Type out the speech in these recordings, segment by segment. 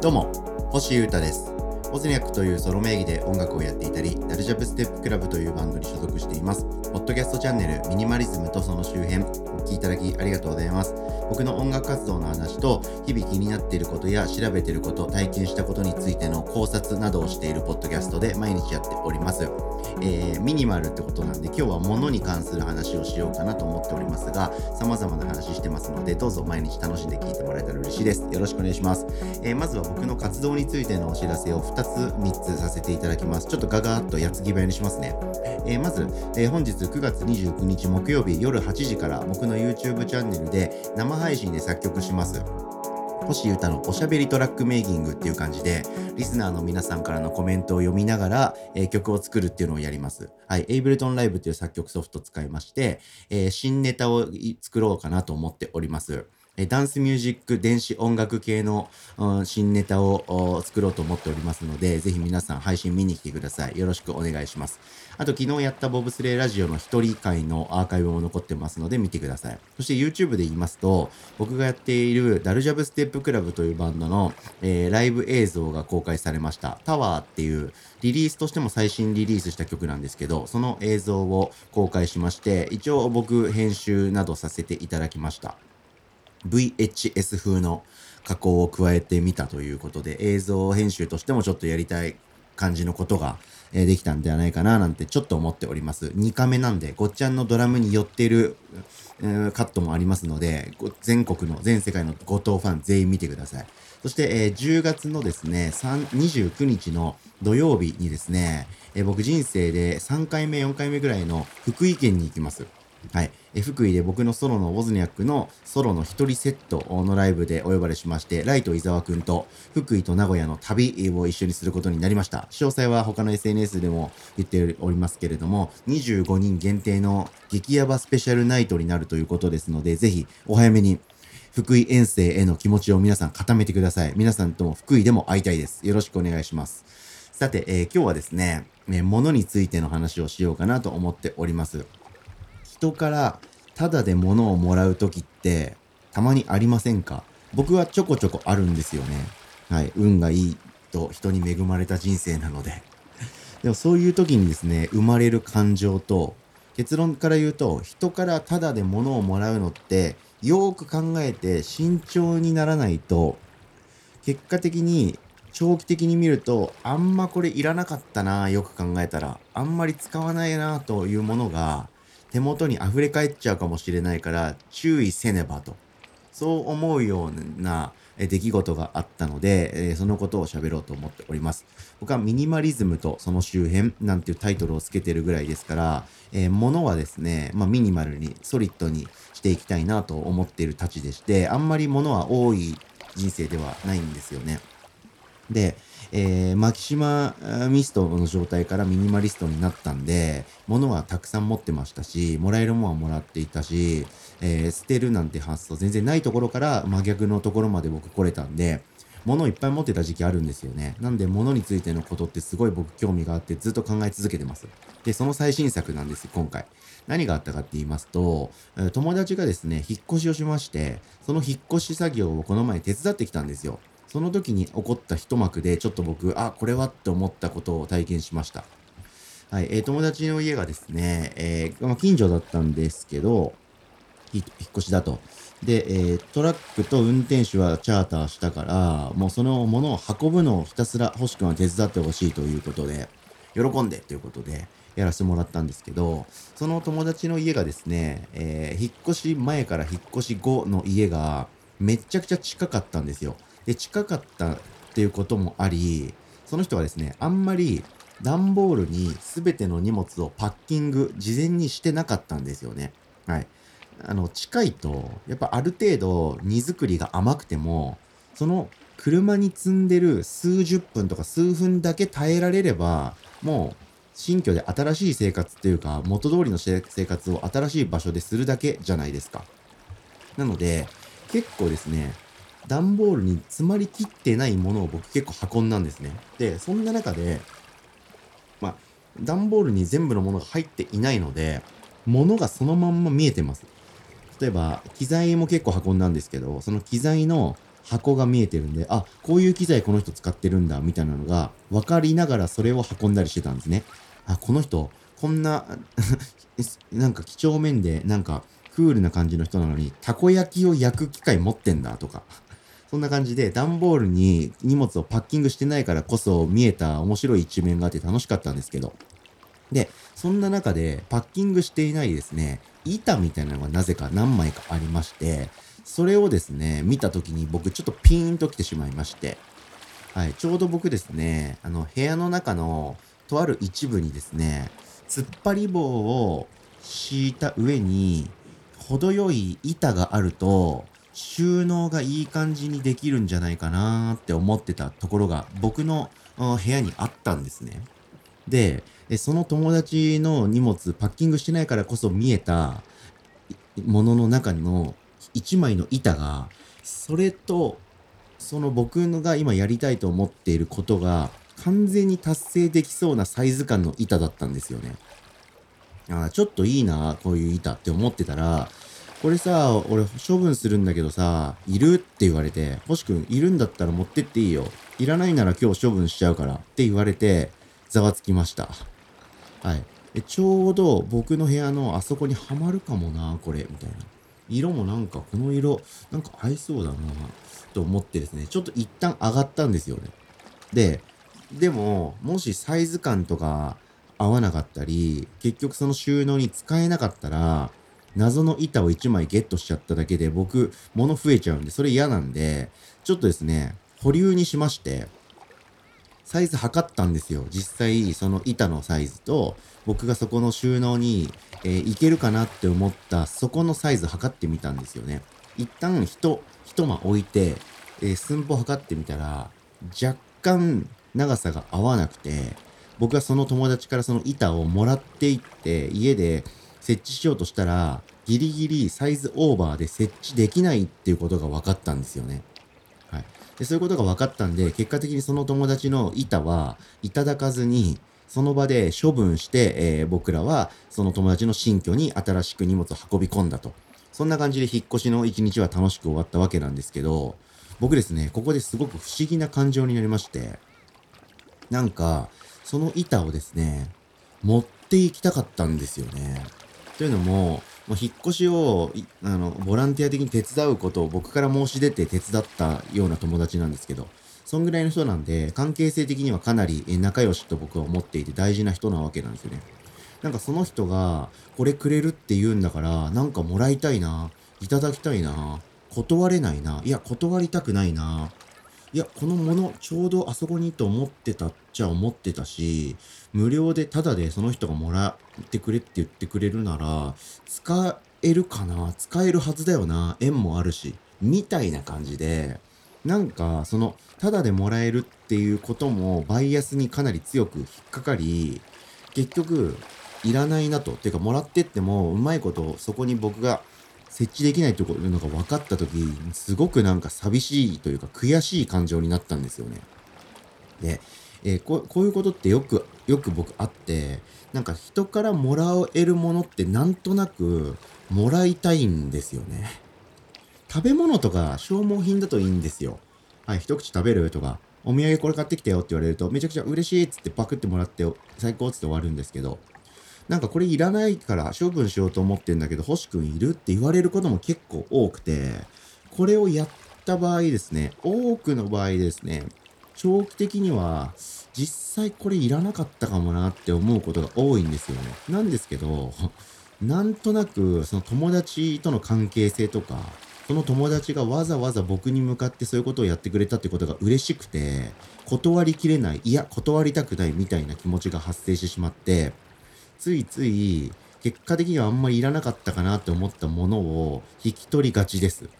どうも、星優太です。オズニャックというソロ名義で音楽をやっていたり、ダルジャブステップクラブというバンドに所属しています。ポッドキャストチャンネルミニマリズムとその周辺、お聞きいただきありがとうございます。僕の音楽活動の話と、日々気になっていることや調べていること、体験したことについての考察などをしているポッドキャストで毎日やっております。えーミニマルってことなんで今日は物に関する話をしようかなと思っておりますが様々な話してますのでどうぞ毎日楽しんで聞いてもらえたら嬉しいですよろしくお願いします、えーまずは僕の活動についてのお知らせを2 2つ3つさせていただきますちょっとガガーッとやつぎ早にしますね、えーまず、えー本日9月29日木曜日夜8時から僕の YouTube チャンネルで生配信で作曲します星優太のおしゃべりトラックメイキングっていう感じで、リスナーの皆さんからのコメントを読みながら、えー曲を作るっていうのをやります。はい。エイブルトンライブという作曲ソフトを使いまして、えー新ネタを作ろうかなと思っております。えダンスミュージック、電子音楽系の、うん新ネタを作ろうと思っておりますので、ぜひ皆さん配信見に来てください。よろしくお願いします。あと、昨日やったボブスレーラジオの一人会のアーカイブも残ってますので見てください。そして YouTube で言いますと、僕がやっているダルジャブステップクラブというバンドの、えーライブ映像が公開されました。タワーっていうリリースとしても最新リリースした曲なんですけど、その映像を公開しまして、一応僕編集などさせていただきました。VHS 風の加工を加えてみたということで、映像編集としてもちょっとやりたい感じのことが、えできたんではないかななんてちょっと思っております。2カメなんで、ごっちゃんのドラムに寄っている、えーカットもありますので、全国の、全世界の後藤ファン全員見てください。そして、えー10月のですね、3 29日の土曜日にですね、えー僕人生で3回目、4回目ぐらいの福井県に行きます。はい。え福井で僕のソロのウォズニャックのソロの一人セットのライブでお呼ばれしまして、ライト伊沢くんと福井と名古屋の旅を一緒にすることになりました。詳細は他の SNS でも言っておりますけれども、25人限定の激ヤバスペシャルナイトになるということですので、ぜひお早めに福井遠征への気持ちを皆さん固めてください。皆さんとも福井でも会いたいです。よろしくお願いします。さて、えー今日はですね、えー物についての話をしようかなと思っております。人からタダで物をもらう時ってたまにありませんか？僕はちょこちょこあるんですよね。はい。運がいいと人に恵まれた人生なので。でもそういう時にですね、生まれる感情と、結論から言うと、人からタダで物をもらうのって、よーく考えて慎重にならないと、結果的に長期的に見るとあんまこれいらなかったなよく考えたらあんまり使わないなというものが手元に溢れ返っちゃうかもしれないから注意せねばとそう思うような出来事があったので、そのことを喋ろうと思っております。僕はミニマリズムとその周辺なんていうタイトルをつけてるぐらいですから、えー物はですね、まあ、ミニマルにソリッドにしていきたいなと思っているたちでして、あんまり物は多い人生ではないんですよね。で、えーマキシマミストの状態からミニマリストになったんで、物はたくさん持ってましたし、もらえるものはもらっていたし、えー捨てるなんて発想全然ないところから真逆のところまで僕来れたんで、物をいっぱい持ってた時期あるんですよね。なんで物についてのことってすごい僕興味があってずっと考え続けてます。で、その最新作なんです、今回。何があったかって言いますと、友達がですね、引っ越しをしまして、その引っ越し作業をこの前手伝ってきたんですよ。その時に起こった一幕で、ちょっと僕、あ、これはって思ったことを体験しました。はい、えー友達の家がですね、えーまあ、近所だったんですけど、引っ越しだと。で、えートラックと運転手はチャーターしたから、もうそのものを運ぶのをひたすら欲しくは手伝ってほしいということで、喜んでということで、やらせてもらったんですけど、その友達の家がですね、えー引っ越し前から引っ越し後の家がめちゃくちゃ近かったんですよ。で、近かったっていうこともあり、その人はですね、あんまり段ボールに全ての荷物をパッキング事前にしてなかったんですよね。はい。あの、近いと、やっぱある程度荷造りが甘くても、その車に積んでる数十分とか数分だけ耐えられれば、もう新居で新しい生活っていうか、元通りの生活を新しい場所でするだけじゃないですか。なので、結構ですね、段ボールに詰まりきってないものを僕結構運んだんですね。で、そんな中で、まあ、段ボールに全部のものが入っていないので、物がそのまんま見えてます。例えば、機材も結構運んだんですけど、その機材の箱が見えてるんで、あ、こういう機材この人使ってるんだ、みたいなのが分かりながらそれを運んだりしてたんですね。あ、この人、こんな なんか几帳面で、なんかクールな感じの人なのに、たこ焼きを焼く機械持ってんだとか。そんな感じで、段ボールに荷物をパッキングしてないからこそ見えた面白い一面があって楽しかったんですけど。で、そんな中でパッキングしていないですね、板みたいなのがなぜか何枚かありまして、それをですね、見た時に僕ちょっとピーンと来てしまいまして、はい、ちょうど僕ですね、あの、部屋の中のとある一部にですね、突っ張り棒を敷いた上に、程よい板があると、収納がいい感じにできるんじゃないかなって思ってたところが僕の部屋にあったんですね。で、その友達の荷物パッキングしてないからこそ見えたものの中の一枚の板が、それと、その僕のが今やりたいと思っていることが完全に達成できそうなサイズ感の板だったんですよね。あちょっといいな、こういう板って思ってたら、これさ、俺処分するんだけどさ、いるって言われて、星くんいるんだったら持ってっていいよ。いらないなら今日処分しちゃうからって言われて、ざわつきました。はい。でちょうど僕の部屋のあそこにはまるかもな、これ、みたいな。色もなんか、この色、なんか合いそうだな、と思ってですね、ちょっと一旦上がったんですよね。で、でも、もしサイズ感とか合わなかったり、結局その収納に使えなかったら、謎の板を1枚ゲットしちゃっただけで僕、物増えちゃうんで、それ嫌なんで、ちょっとですね、保留にしまして、サイズ測ったんですよ。実際、その板のサイズと、僕がそこの収納に、えー、いけるかなって思った、そこのサイズ測ってみたんですよね。一旦、一、一間置いて、えー、寸法測ってみたら、若干長さが合わなくて、僕はその友達からその板をもらっていって、家で設置しようとしたら、ギリギリサイズオーバーで設置できないっていうことが分かったんですよね。はい。で、そういうことが分かったんで、結果的にその友達の板はいただかずに、その場で処分して、えー、僕らはその友達の新居に新しく荷物を運び込んだと。そんな感じで引っ越しの一日は楽しく終わったわけなんですけど、僕ですね、ここですごく不思議な感情になりまして、なんか、その板をですね、持っていきたかったんですよね。というのも、もう引っ越しを、あの、ボランティア的に手伝うことを僕から申し出て手伝ったような友達なんですけど、そんぐらいの人なんで、関係性的にはかなり仲良しと僕は思っていて大事な人なわけなんですよね。なんかその人が、これくれるって言うんだから、なんかもらいたいな、いただきたいな、断れないな、いや、断りたくないな、いや、このもの、ちょうどあそこにと思ってたっちゃ思ってたし、無料でタダでその人がもらってくれって言ってくれるなら、使えるかな使えるはずだよな縁もあるし。みたいな感じで、なんか、その、タダでもらえるっていうことも、バイアスにかなり強く引っかかり、結局、いらないなと。ていうか、もらってっても、うまいこと、そこに僕が設置できないというのが分かった時すごくなんか寂しいというか悔しい感情になったんですよね。で、えー、ここういうことってよくよく僕あってなんか人からもらえるものってなんとなくもらいたいんですよね。食べ物とか消耗品だといいんですよ。はい、一口食べるとか、お土産これ買ってきたよって言われると、めちゃくちゃ嬉しいっつってパクってもらって、最高っつって終わるんですけど、なんかこれいらないから処分しようと思ってんだけど、星くんいるって言われることも結構多くて、これをやった場合ですね、多くの場合ですね、長期的には実際これいらなかったかもなって思うことが多いんですよね。なんですけど、なんとなくその友達との関係性とか、その友達がわざわざ僕に向かってそういうことをやってくれたってことが嬉しくて、断りきれない、いや、断りたくないみたいな気持ちが発生してしまって、ついつい結果的にはあんまりいらなかったかなって思ったものを引き取りがちです。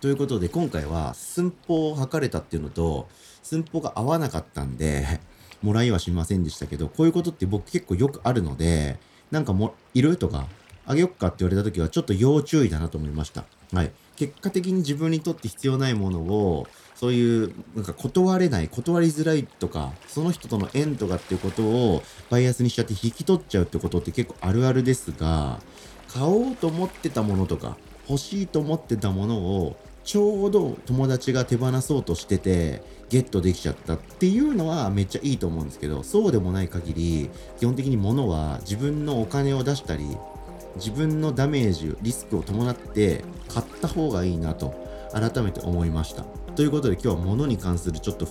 ということで今回は寸法を測れたっていうのと寸法が合わなかったんで もらいはしませんでしたけどこういうことって僕結構よくあるのでなんかもいるとかあげよっかって言われた時はちょっと要注意だなと思いました。はい。結果的に自分にとって必要ないものをそういう、なんか断れない、断りづらいとか、その人との縁とかっていうことをバイアスにしちゃって引き取っちゃうってことって結構あるあるですが、買おうと思ってたものとか、欲しいと思ってたものをちょうど友達が手放そうとしててゲットできちゃったっていうのはめっちゃいいと思うんですけどそうでもない限り基本的に物は自分のお金を出したり自分のダメージリスクを伴って買った方がいいなと改めて思いました。ということで今日は物に関するちょっと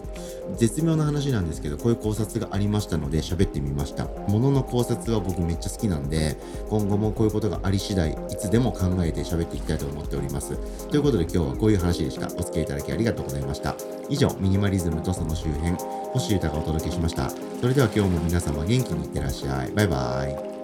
絶妙な話なんですけどこういう考察がありましたので喋ってみました。物の考察は僕めっちゃ好きなんで今後もこういうことがあり次第いつでも考えて喋っていきたいと思っております。ということで今日はこういう話でした。お付き合いいただきありがとうございました。以上ミニマリズムとその周辺星豊がお届けしました。それでは今日も皆様元気にいってらっしゃい。バイバーイ。